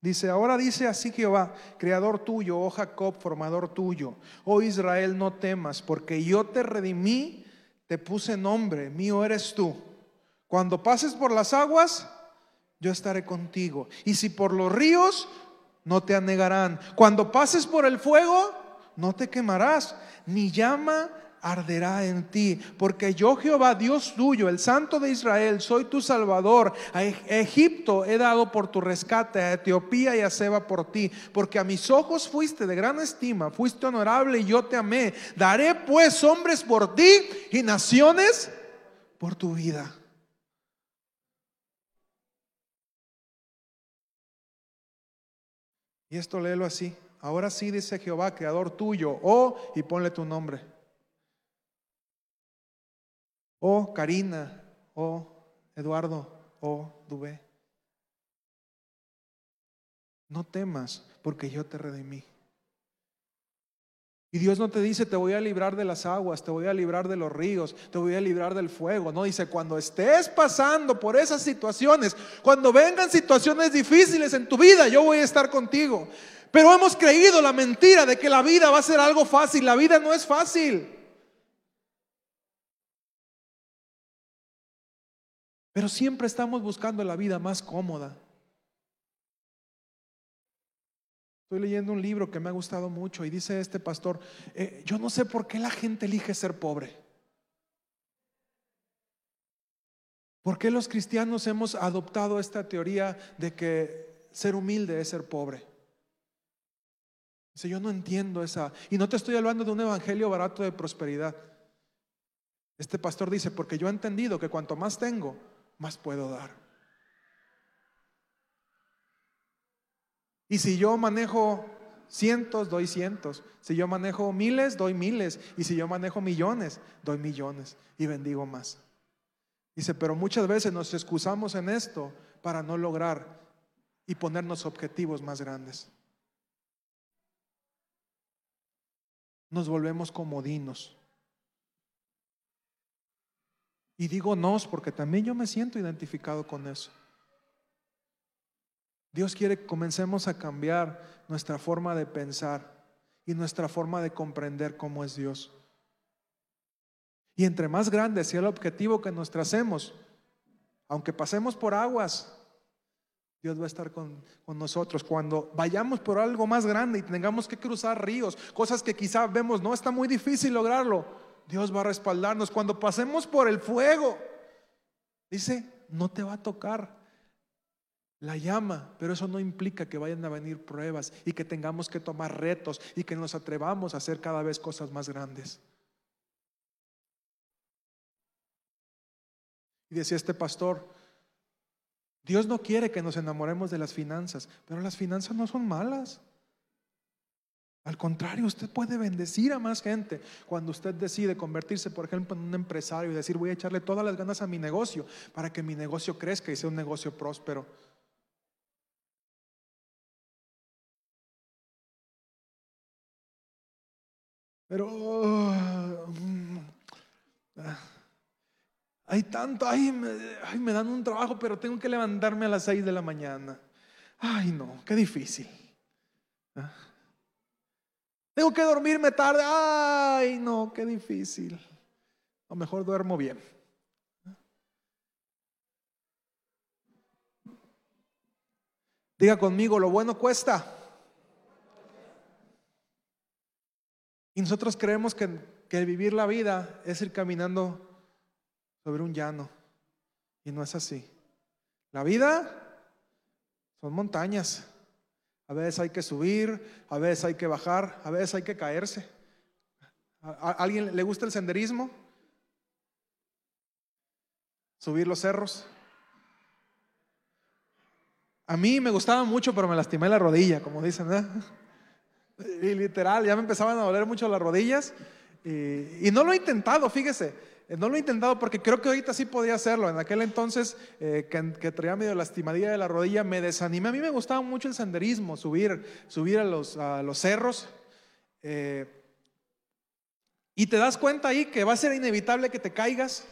Dice, ahora dice así Jehová, creador tuyo, oh Jacob, formador tuyo, oh Israel, no temas, porque yo te redimí, te puse nombre, mío eres tú. Cuando pases por las aguas, yo estaré contigo. Y si por los ríos, no te anegarán. Cuando pases por el fuego, no te quemarás, ni llama arderá en ti, porque yo Jehová, Dios tuyo, el Santo de Israel, soy tu Salvador. A Egipto he dado por tu rescate, a Etiopía y a Seba por ti, porque a mis ojos fuiste de gran estima, fuiste honorable y yo te amé. Daré pues hombres por ti y naciones por tu vida. Y esto léelo así. Ahora sí dice Jehová, creador tuyo, oh, y ponle tu nombre o Karina, o Eduardo, o Dubé. No temas, porque yo te redimí. Y Dios no te dice, te voy a librar de las aguas, te voy a librar de los ríos, te voy a librar del fuego. No, dice, cuando estés pasando por esas situaciones, cuando vengan situaciones difíciles en tu vida, yo voy a estar contigo. Pero hemos creído la mentira de que la vida va a ser algo fácil. La vida no es fácil. Pero siempre estamos buscando la vida más cómoda. Estoy leyendo un libro que me ha gustado mucho y dice este pastor, eh, yo no sé por qué la gente elige ser pobre. ¿Por qué los cristianos hemos adoptado esta teoría de que ser humilde es ser pobre? Dice, yo no entiendo esa. Y no te estoy hablando de un evangelio barato de prosperidad. Este pastor dice, porque yo he entendido que cuanto más tengo, más puedo dar. Y si yo manejo cientos, doy cientos. Si yo manejo miles, doy miles. Y si yo manejo millones, doy millones. Y bendigo más. Dice, pero muchas veces nos excusamos en esto para no lograr y ponernos objetivos más grandes. Nos volvemos comodinos. Y digo nos porque también yo me siento identificado con eso. Dios quiere que comencemos a cambiar nuestra forma de pensar y nuestra forma de comprender cómo es Dios. Y entre más grande sea el objetivo que nos tracemos, aunque pasemos por aguas, Dios va a estar con, nosotros. Cuando vayamos por algo más grande y tengamos que cruzar ríos, cosas que quizá vemos, no está muy difícil lograrlo, Dios va a respaldarnos. Cuando pasemos por el fuego, dice, no te va a tocar la llama, pero eso no implica que vayan a venir pruebas y que tengamos que tomar retos y que nos atrevamos a hacer cada vez cosas más grandes. Y decía este pastor, Dios no quiere que nos enamoremos de las finanzas, pero las finanzas no son malas. Al contrario, usted puede bendecir a más gente cuando usted decide convertirse, por ejemplo, en un empresario y decir, voy a echarle todas las ganas a mi negocio para que mi negocio crezca y sea un negocio próspero. Pero mm, ah, hay tanto, ay me, dan un trabajo, pero tengo que levantarme a las seis de la mañana. Ay, no, qué difícil. Ah. Tengo que dormirme tarde. Ay, no, qué difícil. Lo mejor duermo bien. Diga conmigo, lo bueno cuesta. Y nosotros creemos que, que vivir la vida es ir caminando sobre un llano. Y no es así. La vida son montañas. A veces hay que subir, a veces hay que bajar, a veces hay que caerse. ¿A alguien le gusta el senderismo? Subir los cerros. A mí me gustaba mucho, pero me lastimé la rodilla, como dicen. Y literal, ya me empezaban a doler mucho las rodillas. Y, no lo he intentado, fíjese. Eh, no lo he intentado porque creo que ahorita sí podía hacerlo. En aquel entonces eh, que, traía medio lastimadilla de la rodilla, me desanimé. A mí me gustaba mucho el senderismo, subir, subir a, los, a los cerros. Eh, y te das cuenta ahí que va a ser inevitable que te caigas.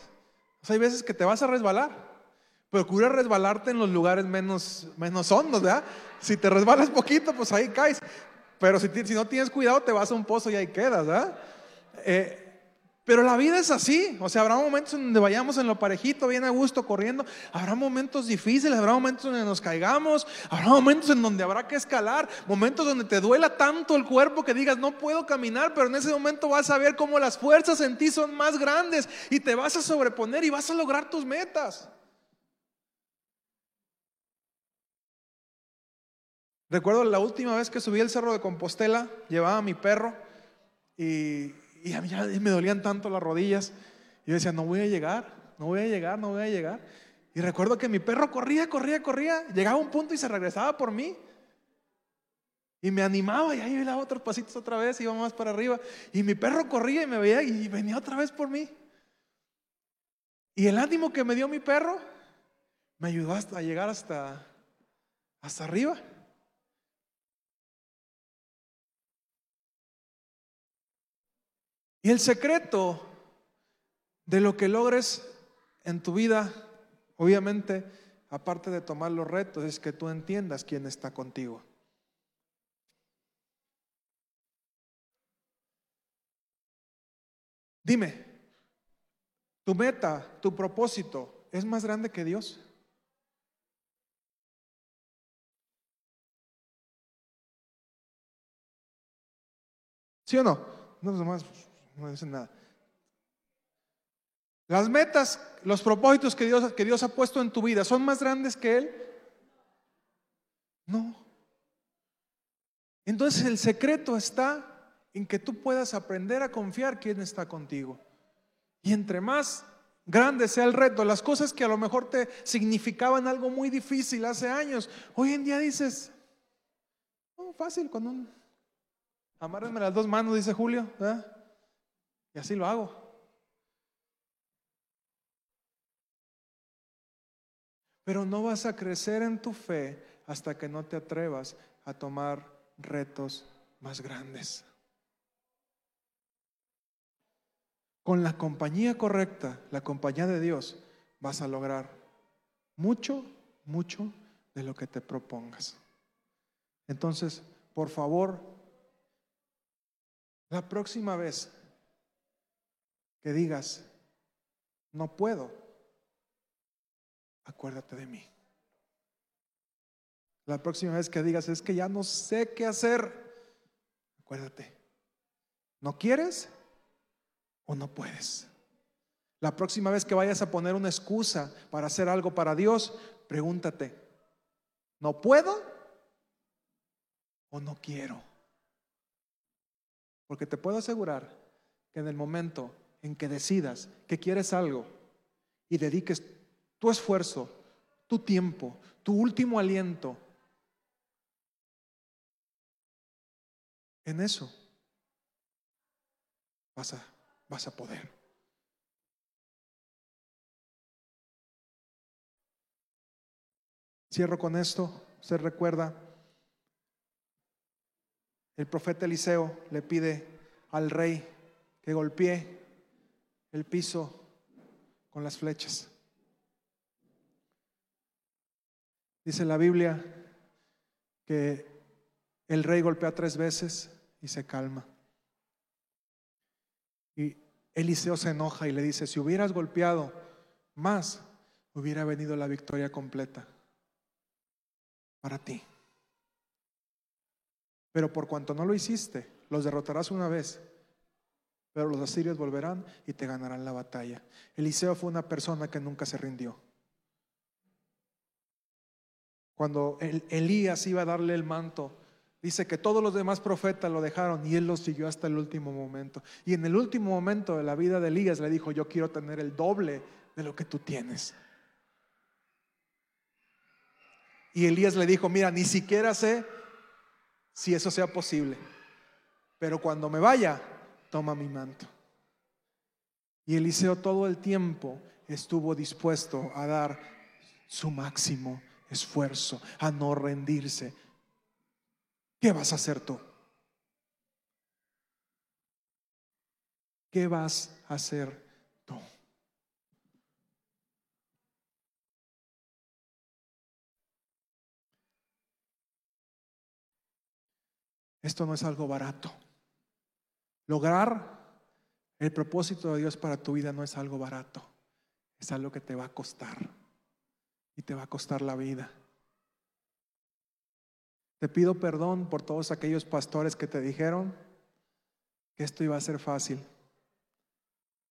hay veces que te vas a resbalar. Procura resbalarte en los lugares menos, menos hondos, ¿verdad? Si te resbalas poquito, pues ahí caes. Pero si, si, no tienes cuidado, te vas a un pozo y ahí quedas, ¿verdad? Pero la vida es así, o sea, habrá momentos en donde vayamos en lo parejito, bien a gusto, corriendo, habrá momentos difíciles, habrá momentos donde nos caigamos, habrá momentos en donde habrá que escalar, momentos donde te duela tanto el cuerpo que digas, no puedo caminar, pero en ese momento vas a ver cómo las fuerzas en ti son más grandes y te vas a sobreponer y vas a lograr tus metas. Recuerdo la última vez que subí el cerro de Compostela, llevaba a mi perro y, a mí ya me dolían tanto las rodillas. Y yo decía, no voy a llegar, no voy a llegar, no voy a llegar. Y recuerdo que mi perro corría, corría, corría, llegaba a un punto y se regresaba por mí. Y me animaba y ahí iba otros pasitos otra vez, iba más para arriba. Y mi perro corría y me veía y venía otra vez por mí. Y el ánimo que me dio mi perro me ayudó hasta a llegar hasta, hasta arriba. Y el secreto de lo que logres en tu vida, obviamente, aparte de tomar los retos, es que tú entiendas quién está contigo. Dime, tu meta, tu propósito, ¿es más grande que Dios? ¿Sí o no? No, nomás no dicen nada. Las metas, los propósitos que Dios, que Dios ha puesto en tu vida, ¿son más grandes que Él? No. Entonces el secreto está en que tú puedas aprender a confiar quién está contigo. Y entre más grande sea el reto, las cosas que a lo mejor te significaban algo muy difícil hace años, hoy en día dices, oh, fácil, con un, amárrenme las dos manos, dice Julio, así lo hago. Pero no vas a crecer en tu fe hasta que no te atrevas a tomar retos más grandes. Con la compañía correcta, la compañía de Dios, vas a lograr mucho, mucho de lo que te propongas. Entonces, por favor, la próxima vez que digas, no puedo, acuérdate de mí. La próxima vez que digas, es que ya no sé qué hacer, acuérdate. ¿No quieres o no puedes? La próxima vez que vayas a poner una excusa para hacer algo para Dios, pregúntate, ¿no puedo o no quiero? Porque te puedo asegurar que en el momento en que decidas que quieres algo y dediques tu esfuerzo, tu tiempo, tu último aliento en eso, vas a, vas a poder. Cierro con esto. Se recuerda, el profeta Eliseo le pide al rey que golpee el piso con las flechas. Dice la Biblia que el rey golpea tres veces y se calma. Y Eliseo se enoja y le dice, si hubieras golpeado más, hubiera venido la victoria completa para ti. Pero por cuanto no lo hiciste, los derrotarás una vez, pero los asirios volverán y te ganarán la batalla. Eliseo fue una persona que nunca se rindió. Cuando Elías iba a darle el manto, dice que todos los demás profetas lo dejaron y él lo siguió hasta el último momento. Y en el último momento de la vida de Elías le dijo, yo quiero tener el doble de lo que tú tienes. Y Elías le dijo, mira, ni siquiera sé si eso sea posible, pero cuando me vaya, toma mi manto. Y Eliseo todo el tiempo estuvo dispuesto a dar su máximo esfuerzo, a no rendirse. ¿Qué vas a hacer tú? ¿Qué vas a hacer tú? Esto no es algo barato. Lograr el propósito de Dios para tu vida no es algo barato. Es algo que te va a costar y te va a costar la vida. Te pido perdón por todos aquellos pastores que te dijeron que esto iba a ser fácil.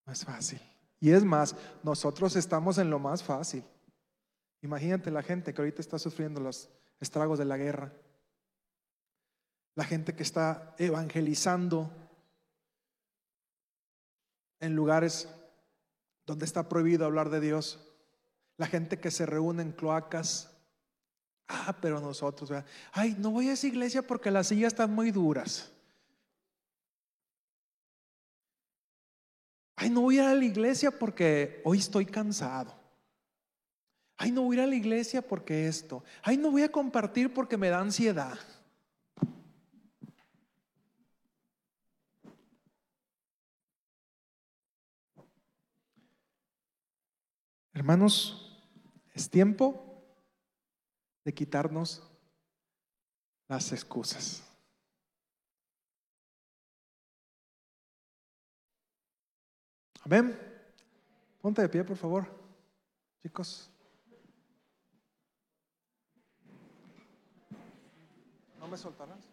No es fácil. Y es más, nosotros estamos en lo más fácil. Imagínate la gente que ahorita está sufriendo los estragos de la guerra. La gente que está evangelizando en lugares donde está prohibido hablar de Dios la gente que se reúne en cloacas. Ah, pero nosotros, ay, no voy a esa iglesia porque las sillas están muy duras. Ay, no voy a ir a la iglesia porque hoy estoy cansado. Ay, no voy a ir a la iglesia porque esto. Ay, no voy a compartir porque me da ansiedad. Hermanos, es tiempo de quitarnos las excusas. Amén. Ponte de pie, por favor, chicos. ¿No me soltarás?